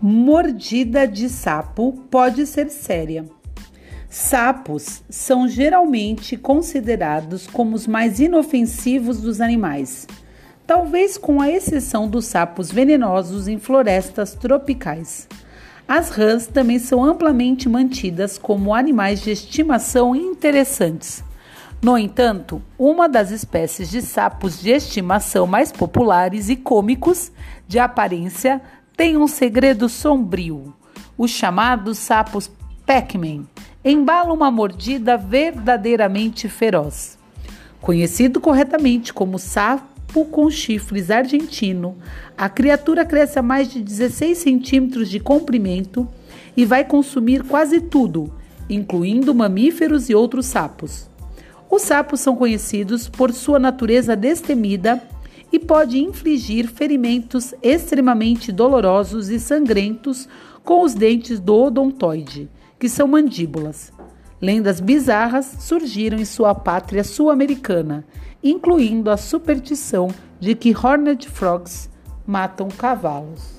Mordida de sapo pode ser séria. Sapos são geralmente considerados como os mais inofensivos dos animais, talvez com a exceção dos sapos venenosos em florestas tropicais. As rãs também são amplamente mantidas como animais de estimação interessantes. No entanto, uma das espécies de sapos de estimação mais populares e cômicos de aparência tem um segredo sombrio. Os chamados sapos Pac-Man embalam uma mordida verdadeiramente feroz. Conhecido corretamente como sapo com chifres argentino, a criatura cresce a mais de 16 centímetros de comprimento e vai consumir quase tudo, incluindo mamíferos e outros sapos. Os sapos são conhecidos por sua natureza destemida e pode infligir ferimentos extremamente dolorosos e sangrentos com os dentes do odontoide, que são mandíbulas. Lendas bizarras surgiram em sua pátria sul-americana, incluindo a superstição de que horned frogs matam cavalos.